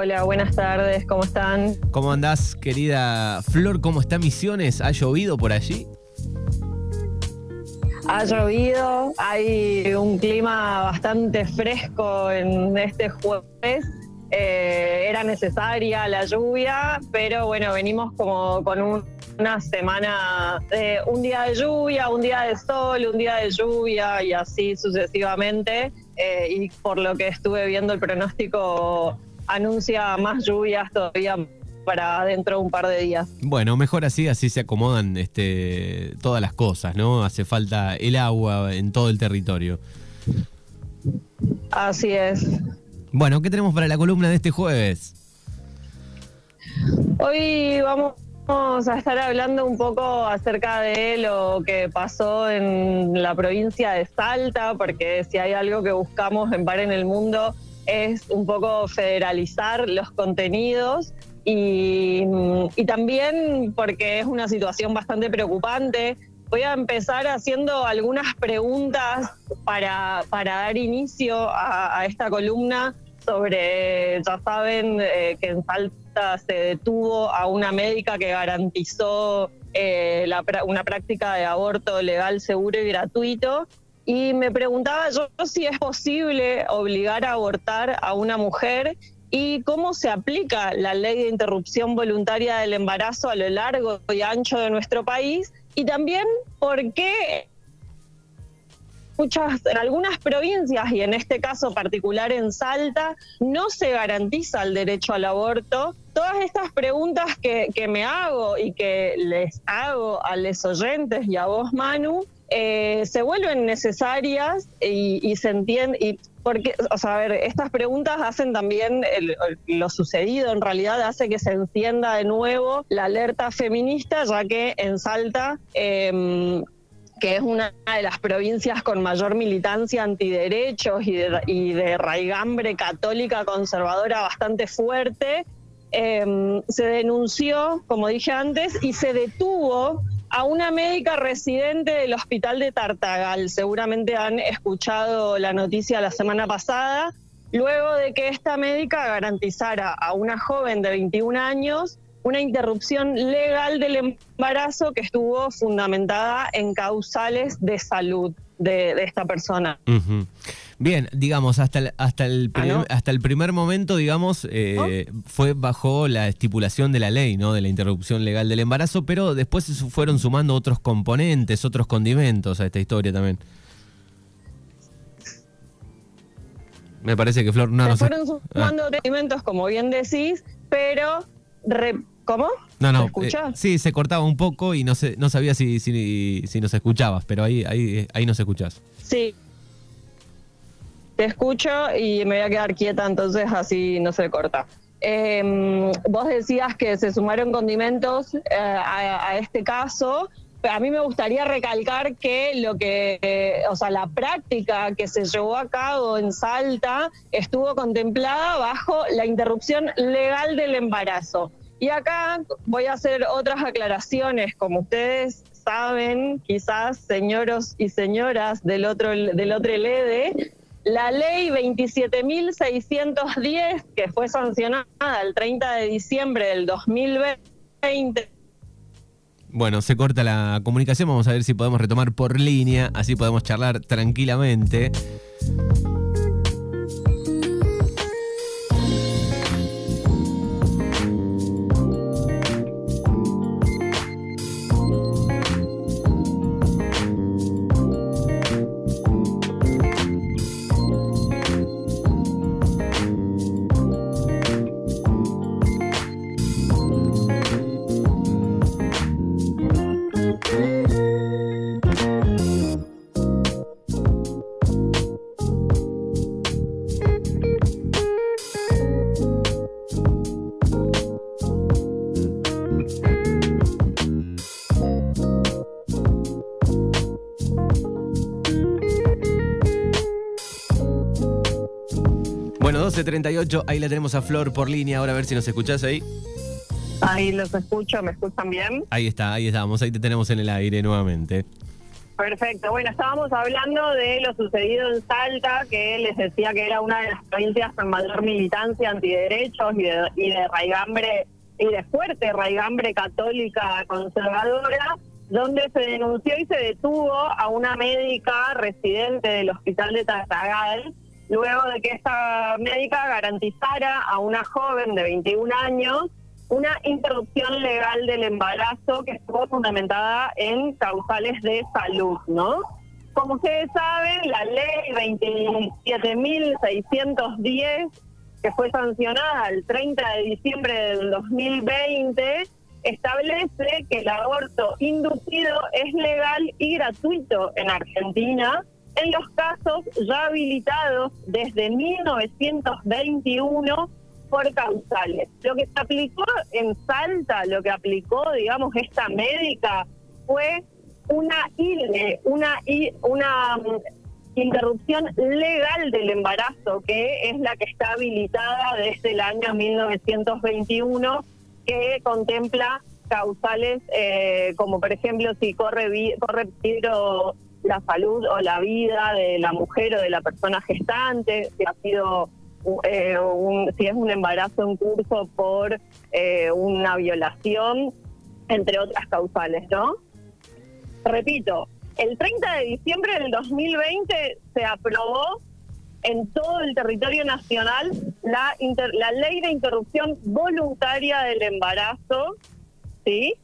Hola, buenas tardes, ¿cómo están? ¿Cómo andás, querida Flor? ¿Cómo está Misiones? ¿Ha llovido por allí? Ha llovido, hay un clima bastante fresco en este jueves. Eh, era necesaria la lluvia, pero bueno, venimos como con un- una semana de un día de lluvia, un día de sol, un día de lluvia y así sucesivamente. Eh, y por lo que estuve viendo el pronóstico anuncia más lluvias todavía para dentro de un par de días. Bueno, mejor así, así se acomodan este, todas las cosas, ¿no? Hace falta el agua en todo el territorio. Así es. Bueno, ¿qué tenemos para la columna de este jueves? Hoy vamos a estar hablando un poco acerca de lo que pasó en la provincia de Salta, porque si hay algo que buscamos en Par en el Mundo es un poco federalizar los contenidos y, también porque es una situación bastante preocupante. Voy a empezar haciendo algunas preguntas para, para dar inicio a, esta columna sobre, ya saben eh, que en Salta se detuvo a una médica que garantizó eh, la una práctica de aborto legal, seguro y gratuito. Y me preguntaba yo si es posible obligar a abortar a una mujer y cómo se aplica la ley de interrupción voluntaria del embarazo a lo largo y ancho de nuestro país y también por qué muchas, en algunas provincias y en este caso particular en Salta, no se garantiza el derecho al aborto. Todas estas preguntas que, que me hago y que les hago a los oyentes y a vos, Manu, eh, se vuelven necesarias y, se entiende. Y porque, o sea, ver, estas preguntas hacen también lo sucedido, en realidad hace que se encienda de nuevo la alerta feminista, ya que en Salta em, que es una de las provincias con mayor militancia antiderechos y de, y de raigambre católica conservadora bastante fuerte, eh, se denunció, como dije antes, y se detuvo a una médica residente del hospital de Tartagal. Seguramente han escuchado la noticia la semana pasada, luego de que esta médica garantizara a una joven de 21 años una interrupción legal del embarazo que estuvo fundamentada en causales de salud de, esta persona. Bien, digamos, hasta el, hasta el, Ah, prim- ¿no? hasta el primer momento, digamos, eh, fue bajo la estipulación de la ley, ¿no? De la interrupción legal del embarazo, pero después se fueron sumando otros componentes, otros condimentos a esta historia también. Me parece que Flor no Se nos... fueron Ah, sumando alimentos, como bien decís, pero... re- ¿Cómo? no, ¿Se no. escucha? eh, sí, se cortaba un poco y no, sé, no sabía si, si, si nos escuchabas, pero ahí, ahí, ahí nos escuchás. Sí. Te escucho y me voy a quedar quieta, entonces así no se corta. Eh, vos decías que se sumaron condimentos eh, a, este caso. A mí me gustaría recalcar que lo que, o sea, la práctica que se llevó a cabo en Salta estuvo contemplada bajo la interrupción legal del embarazo. Y acá voy a hacer otras aclaraciones, como ustedes saben, quizás señoros y señoras del otro del otro LEDE, la ley 27.610, que fue sancionada el 30 de diciembre del 2020, Bueno, se corta la comunicación, vamos a ver si podemos retomar por línea, así podemos charlar tranquilamente. Bueno, 12.38, ahí la tenemos a Flor por línea, ahora a ver si nos escuchás ahí. ahí los escucho, ¿me escuchan bien? Ahí está, ahí estamos, ahí te tenemos en el aire nuevamente. Perfecto. Bueno, estábamos hablando de lo sucedido en Salta, que les decía que era una de las provincias con mayor militancia antiderechos y de, y de raigambre y de fuerte raigambre católica conservadora, donde se denunció y se detuvo a una médica residente del hospital de Tartagal, luego de que esta médica garantizara a una joven de 21 años una interrupción legal del embarazo que estuvo fundamentada en causales de salud, ¿no? Como ustedes saben, la ley 27.610, que fue sancionada el 30 de diciembre del 2020, establece que el aborto inducido es legal y gratuito en Argentina en los casos ya habilitados desde 1921 por causales. Lo que se aplicó en Salta, lo que aplicó, digamos, esta médica fue una ILE, una, una mm, interrupción legal del embarazo, que es la que está habilitada desde el año 1921, que contempla causales eh, como, por ejemplo, si corre, corre peligro la salud o la vida de la mujer o de la persona gestante, si ha sido eh, si es un embarazo en curso por eh, una violación, entre otras causales, ¿no? Repito, el 30 de diciembre del 2020 se aprobó en todo el territorio nacional la, la ley de interrupción voluntaria del embarazo, ¿sí?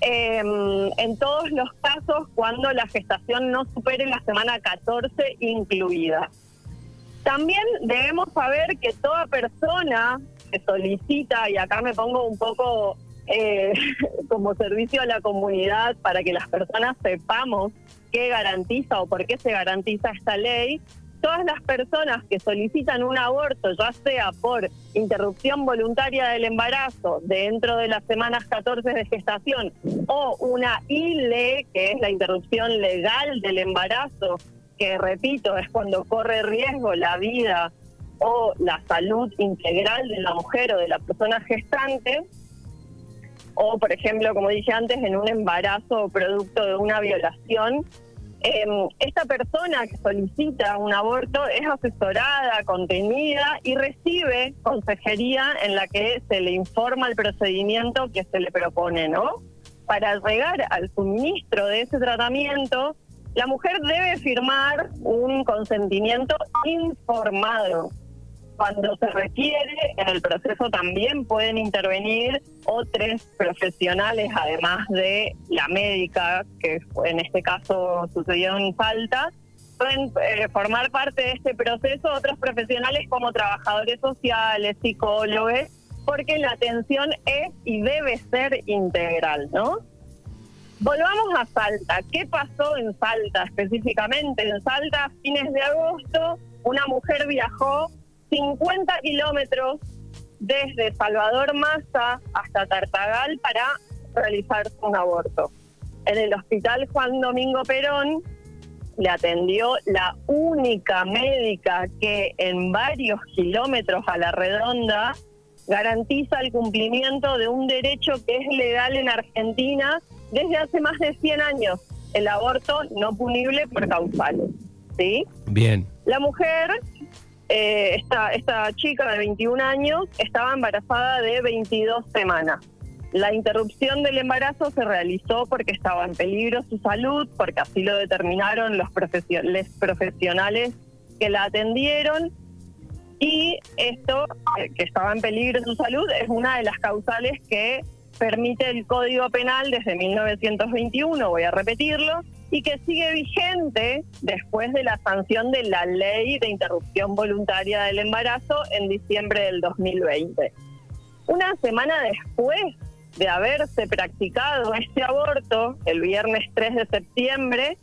Em, en todos los casos cuando la gestación no supere la semana 14 incluida. También debemos saber que toda persona que solicita, y acá me pongo un poco eh, como servicio a la comunidad para que las personas sepamos qué garantiza o por qué se garantiza esta ley, todas las personas que solicitan un aborto, ya sea por interrupción voluntaria del embarazo dentro de las semanas 14 de gestación o una ILE, que es la interrupción legal del embarazo, que repito, es cuando corre riesgo la vida o la salud integral de la mujer o de la persona gestante, o por ejemplo, como dije antes, en un embarazo producto de una violación, em, esta persona que solicita un aborto es asesorada, contenida y recibe consejería en la que se le informa el procedimiento que se le propone, ¿no? Para llegar al suministro de ese tratamiento, la mujer debe firmar un consentimiento informado. Cuando se requiere, en el proceso también pueden intervenir otros profesionales, además de la médica, que en este caso sucedió en falta, pueden eh, formar parte de este proceso otros profesionales como trabajadores sociales, psicólogos, porque la atención es y debe ser integral, ¿no? Volvamos a Salta. ¿Qué pasó en Salta específicamente? En Salta, fines de agosto, una mujer viajó 50 kilómetros desde Salvador Massa hasta Tartagal para realizar un aborto. En el hospital Juan Domingo Perón le atendió la única médica que en varios kilómetros a la redonda garantiza el cumplimiento de un derecho que es legal en Argentina desde hace más de 100 años el aborto no punible por causales. ¿sí? Bien. La mujer, eh, esta, esta chica de 21 años, estaba embarazada de 22 semanas. La interrupción del embarazo se realizó porque estaba en peligro su salud, porque así lo determinaron los profesionales que la atendieron. Y esto, eh, que estaba en peligro su salud, es una de las causales que permite el Código Penal desde 1921, voy a repetirlo, y que sigue vigente después de la sanción de la ley de interrupción voluntaria del embarazo en diciembre del 2020. Una semana después de haberse practicado este aborto, el viernes 3 de septiembre,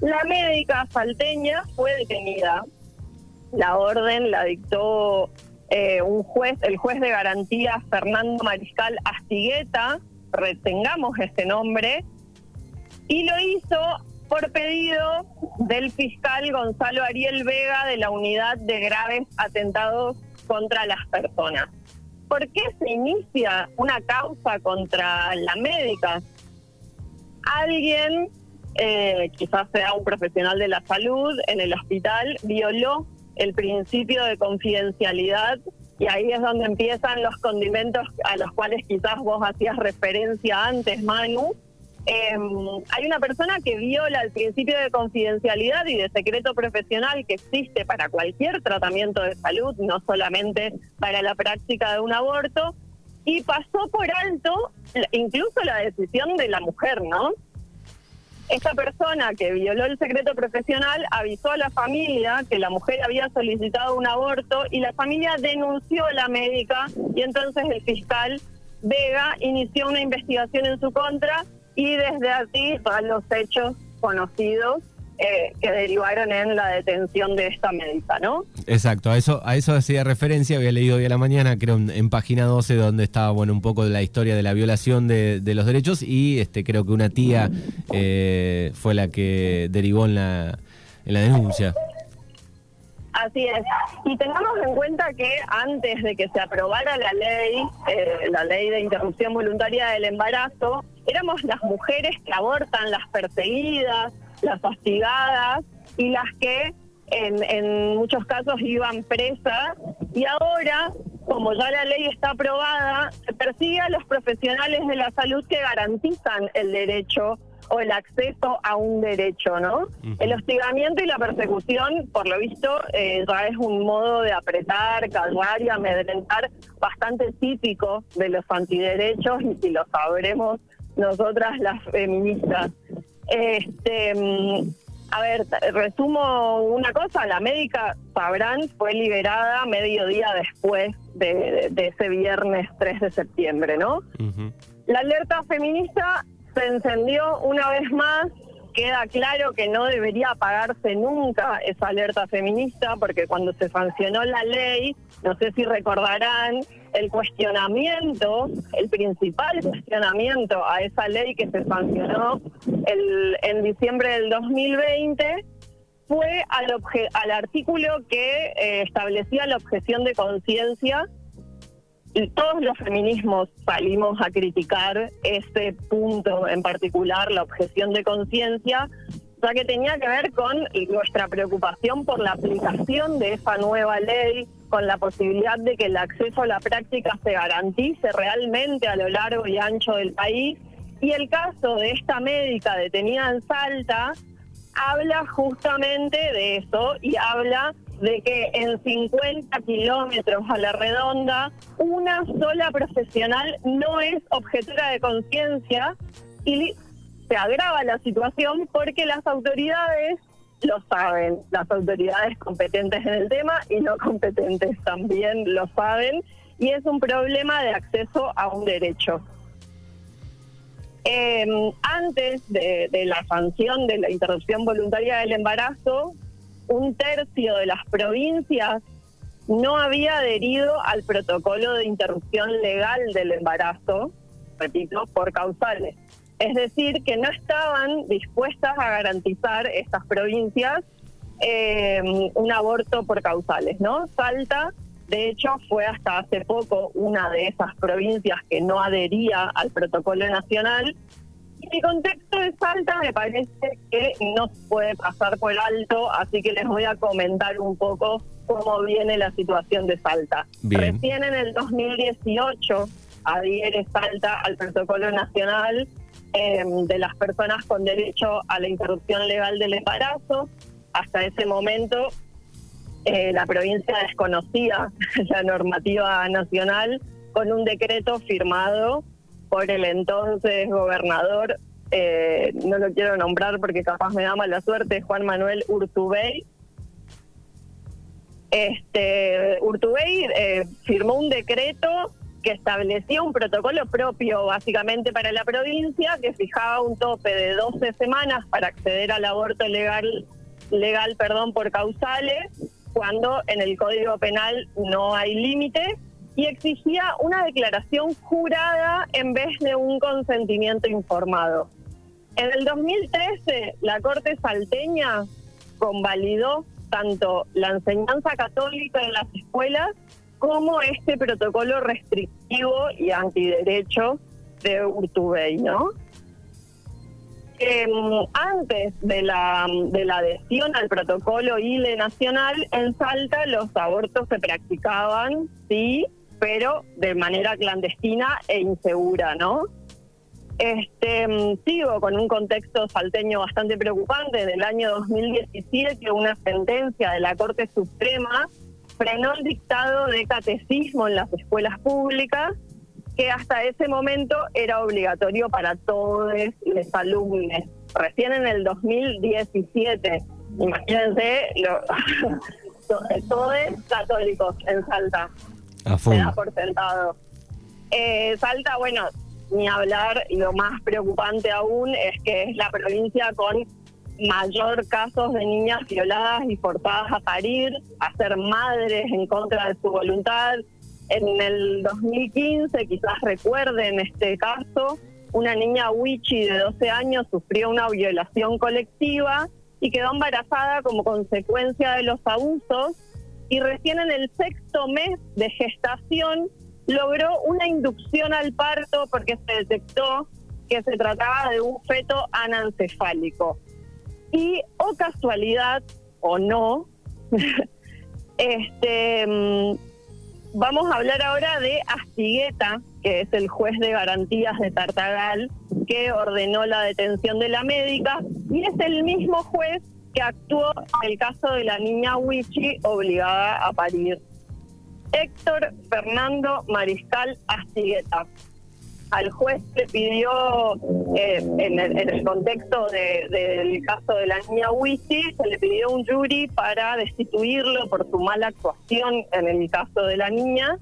la médica salteña fue detenida. La orden la dictó eh, un juez, el juez de garantía Fernando Mariscal Astigueta, retengamos ese nombre, y lo hizo por pedido del fiscal Gonzalo Ariel Vega de la Unidad de Graves Atentados contra las Personas. ¿Por qué se inicia una causa contra la médica? Alguien eh, quizás sea un profesional de la salud en el hospital, violó el principio de confidencialidad y ahí es donde empiezan los condimentos a los cuales quizás vos hacías referencia antes, Manu. Em, hay una persona que viola el principio de confidencialidad y de secreto profesional que existe para cualquier tratamiento de salud, no solamente para la práctica de un aborto, y pasó por alto incluso la decisión de la mujer, ¿no? Esta persona que violó el secreto profesional avisó a la familia que la mujer había solicitado un aborto y la familia denunció a la médica y entonces el fiscal Vega inició una investigación en su contra y desde allí van los hechos conocidos eh, que derivaron en la detención de esta médica, ¿no? Exacto, a eso, a eso hacía referencia, había leído hoy a la mañana, creo en, página 12, donde estaba bueno un poco de la historia de la violación de, los derechos y este creo que una tía eh, fue la que derivó en la, en la denuncia. Así es. Y tengamos en cuenta que antes de que se aprobara la ley, eh, la ley de interrupción voluntaria del embarazo, éramos las mujeres que abortan, las perseguidas, las hostigadas y las que en, en muchos casos iban presas. Y ahora, como ya la ley está aprobada, se persigue a los profesionales de la salud que garantizan el derecho o el acceso a un derecho, ¿no? El hostigamiento y la persecución, por lo visto, eh, ya es un modo de apretar, calmar y amedrentar bastante típico de los antiderechos y si lo sabremos nosotras las feministas. Este, mm, a ver, resumo una cosa, la médica Sabrán fue liberada medio día después de, ese viernes 3 de septiembre, ¿no? La alerta feminista se encendió una vez más. Queda claro que no debería apagarse nunca esa alerta feminista, porque cuando se sancionó la ley, no sé si recordarán, el cuestionamiento, el principal cuestionamiento a esa ley que se sancionó el, en diciembre del 2020 fue al, al artículo que eh, establecía la objeción de conciencia todos los feminismos salimos a criticar ese punto en particular, la objeción de conciencia, ya que tenía que ver con nuestra preocupación por la aplicación de esa nueva ley, con la posibilidad de que el acceso a la práctica se garantice realmente a lo largo y ancho del país. Y el caso de esta médica detenida en Salta habla justamente de eso y habla de que en 50 kilómetros a la redonda una sola profesional no es objetora de conciencia y se agrava la situación porque las autoridades lo saben, las autoridades competentes en el tema y no competentes también lo saben y es un problema de acceso a un derecho. Em, antes de, de la sanción de la interrupción voluntaria del embarazo, un tercio de las provincias no había adherido al protocolo de interrupción legal del embarazo, repito, por causales. Es decir, que no estaban dispuestas a garantizar estas provincias eh, un aborto por causales, ¿no? Salta, de hecho, fue hasta hace poco una de esas provincias que no adhería al protocolo nacional mi contexto de Salta me parece que no se puede pasar por alto, así que les voy a comentar un poco cómo viene la situación de Salta. Recién en el 2018 adhiere Salta al protocolo nacional em, de las personas con derecho a la interrupción legal del embarazo. Hasta ese momento eh, la provincia desconocía la normativa nacional con un decreto firmado por el entonces gobernador, eh, no lo quiero nombrar porque capaz me da mala suerte, Juan Manuel Urtubey. Este, Urtubey eh, firmó un decreto que establecía un protocolo propio básicamente para la provincia que fijaba un tope de 12 semanas para acceder al aborto legal legal perdón por causales cuando en el Código Penal no hay límite y exigía una declaración jurada en vez de un consentimiento informado. En el 2013, la Corte Salteña convalidó tanto la enseñanza católica en las escuelas como este protocolo restrictivo y antiderecho de Urtubey, ¿no? mm, antes de la, de la adhesión al protocolo ILE nacional, en Salta los abortos se practicaban, sí, pero de manera clandestina e insegura, ¿no? Este, mm, sigo con un contexto salteño bastante preocupante. Del año 2017, una sentencia de la Corte Suprema frenó el dictado de catecismo en las escuelas públicas, que hasta ese momento era obligatorio para todos los alumnos. Recién en el 2017, imagínense, todos católicos en Salta. Se da por sentado. Eh, Salta, bueno, ni hablar, y lo más preocupante aún es que es la provincia con mayor casos de niñas violadas y forzadas a parir, a ser madres en contra de su voluntad. En el 2015, quizás recuerden este caso, una niña Wichi de 12 años sufrió una violación colectiva y quedó embarazada como consecuencia de los abusos y recién en el sexto mes de gestación logró una inducción al parto porque se detectó que se trataba de un feto anancefálico. Y, o casualidad, o no, este, mm, vamos a hablar ahora de Astigueta, que es el juez de garantías de Tartagal, que ordenó la detención de la médica, y es el mismo juez actuó en el caso de la niña Wichi obligada a parir. Héctor Fernando Mariscal Astigueta. Al juez le pidió, eh, en, el, contexto del caso de la niña Wichi, se le pidió un jury para destituirlo por su mala actuación en el caso de la niña.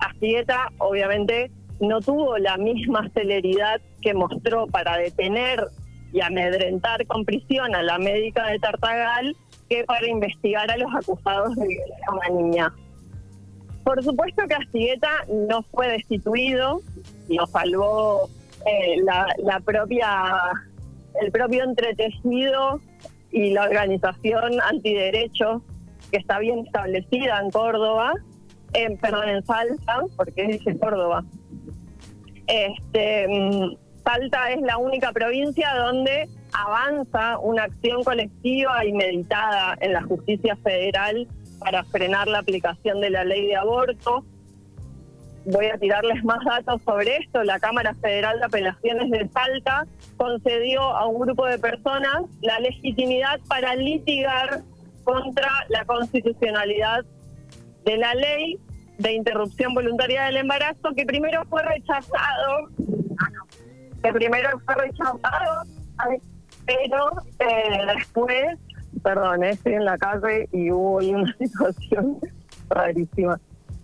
Astigueta, obviamente, no tuvo la misma celeridad que mostró para detener y amedrentar con prisión a la médica de Tartagal que para investigar a los acusados de violar a una niña. Por supuesto que Astigueta no fue destituido, lo salvó eh, la, propia, el propio entretejido y la organización antiderecho que está bien establecida en Córdoba, en perdón, en Salta, porque dice Córdoba. Este, mm, Salta es la única provincia donde avanza una acción colectiva y meditada en la justicia federal para frenar la aplicación de la ley de aborto. Voy a tirarles más datos sobre esto. La Cámara Federal de Apelaciones de Salta concedió a un grupo de personas la legitimidad para litigar contra la constitucionalidad de la ley de interrupción voluntaria del embarazo, que primero fue rechazado, que primero fue rechazado, pero eh, después perdón, estoy en la calle y hubo una situación rarísima.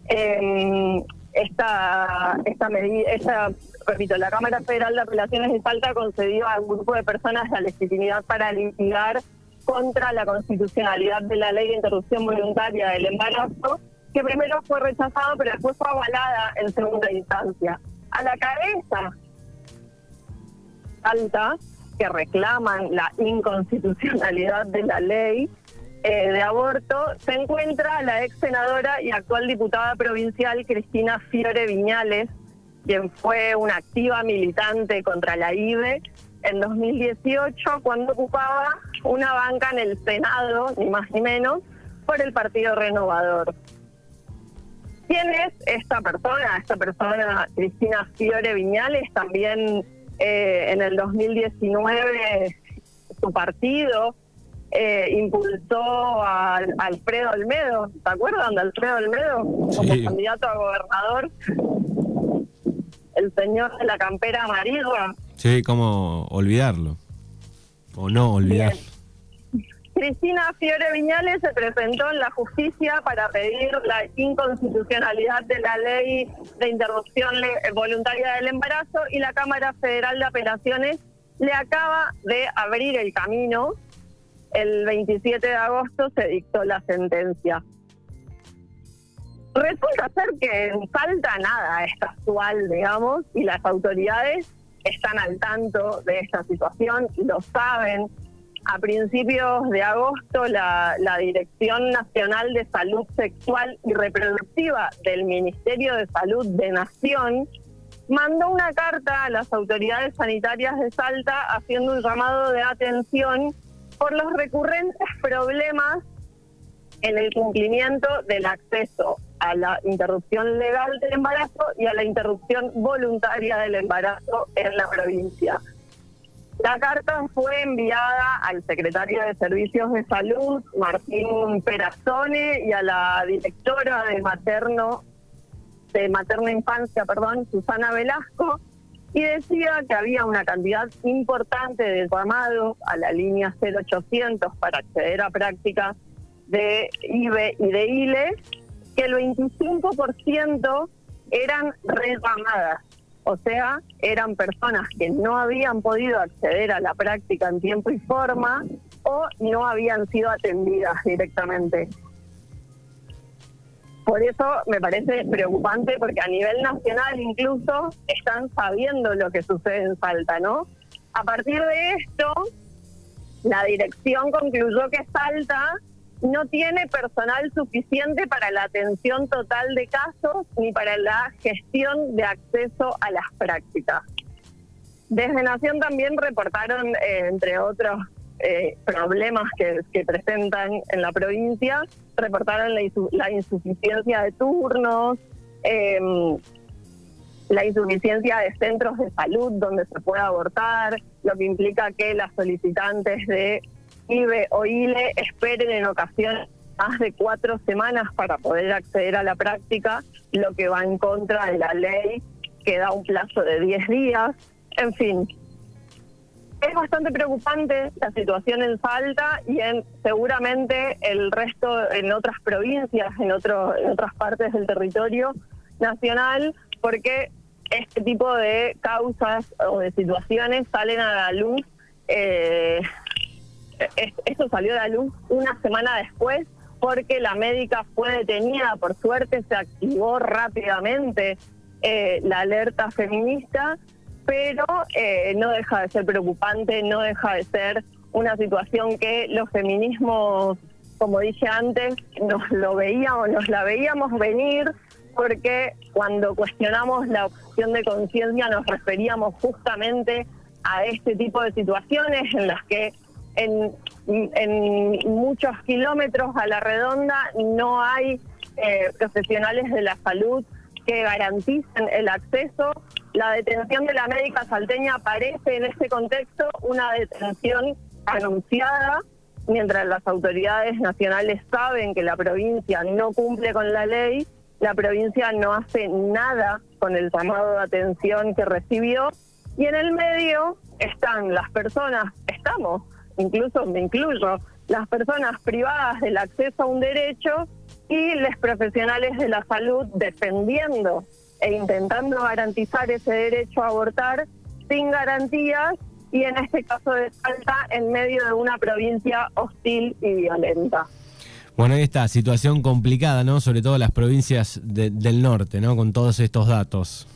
Eh, esta, esta medida, repito, la Cámara Federal de Apelaciones de Salta concedió a un grupo de personas la legitimidad para litigar contra la constitucionalidad de la ley de interrupción voluntaria del embarazo, que primero fue rechazado, pero después fue avalada en segunda instancia. A la cabeza Salta que reclaman la inconstitucionalidad de la ley eh, de aborto, se encuentra la ex senadora y actual diputada provincial Cristina Fiore Viñales, quien fue una activa militante contra la IBE en 2018 cuando ocupaba una banca en el Senado, ni más ni menos, por el Partido Renovador. ¿Quién es esta persona? Esta persona, Cristina Fiore Viñales, también eh, en el 2019 su partido eh, impulsó a Alfredo Olmedo, ¿te acuerdan de Alfredo Olmedo? Como candidato a gobernador. El señor de la campera amarilla. Sí, ¿cómo olvidarlo? O no olvidarlo. Cristina Fiore Viñales se presentó en la justicia para pedir la inconstitucionalidad de la ley de interrupción voluntaria del embarazo y la Cámara Federal de Apelaciones le acaba de abrir el camino. El 27 de agosto se dictó la sentencia. Resulta ser que falta nada es casual, digamos, y las autoridades están al tanto de esta situación, lo saben, a principios de agosto la, Dirección Nacional de Salud Sexual y Reproductiva del Ministerio de Salud de Nación mandó una carta a las autoridades sanitarias de Salta haciendo un llamado de atención por los recurrentes problemas en el cumplimiento del acceso a la interrupción legal del embarazo y a la interrupción voluntaria del embarazo en la provincia. La carta fue enviada al secretario de Servicios de Salud, Martín Perazzone, y a la directora de materno de materna infancia, perdón, Susana Velasco, y decía que había una cantidad importante de llamados a la línea 0800 para acceder a prácticas de IBE y de ILE, que el 25% eran reclamadas, o sea, eran personas que no habían podido acceder a la práctica en tiempo y forma o no habían sido atendidas directamente. Por eso me parece preocupante porque a nivel nacional incluso están sabiendo lo que sucede en Salta, ¿no? A partir de esto, la dirección concluyó que Salta no tiene personal suficiente para la atención total de casos ni para la gestión de acceso a las prácticas. Desde Nación también reportaron, eh, entre otros eh, problemas que, presentan en la provincia, reportaron la, insuficiencia de turnos, em, la insuficiencia de centros de salud donde se pueda abortar, lo que implica que las solicitantes de IBE o ILE esperen en ocasiones más de cuatro semanas para poder acceder a la práctica, lo que va en contra de la ley que da un plazo de 10 días. En fin, es bastante preocupante la situación en Salta y en seguramente el resto en otras provincias, en, otro, en otras partes del territorio nacional, porque este tipo de causas o de situaciones salen a la luz eh, esto salió a la luz una semana después porque la médica fue detenida, por suerte se activó rápidamente eh, la alerta feminista, pero eh, no deja de ser preocupante, no deja de ser una situación que los feminismos, como dije antes, nos lo veíamos, nos la veíamos venir, porque cuando cuestionamos la opción de conciencia nos referíamos justamente a este tipo de situaciones en las que en, muchos kilómetros a la redonda no hay eh, profesionales de la salud que garanticen el acceso. La detención de la médica salteña parece en este contexto una detención anunciada, mientras las autoridades nacionales saben que la provincia no cumple con la ley, la provincia no hace nada con el llamado de atención que recibió y en el medio están las personas, estamos incluso me incluyo, las personas privadas del acceso a un derecho y los profesionales de la salud defendiendo e intentando garantizar ese derecho a abortar sin garantías y en este caso de Salta en medio de una provincia hostil y violenta. Bueno, ahí está, situación complicada, ¿no? Sobre todo las provincias del norte, ¿no? Con todos estos datos.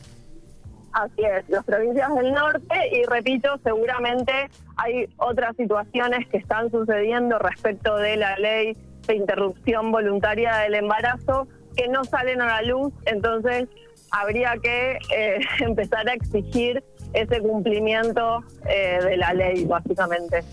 Así es, las provincias del norte y repito, seguramente hay otras situaciones que están sucediendo respecto de la ley de interrupción voluntaria del embarazo que no salen a la luz, entonces habría que eh, empezar a exigir ese cumplimiento eh, de la ley, básicamente.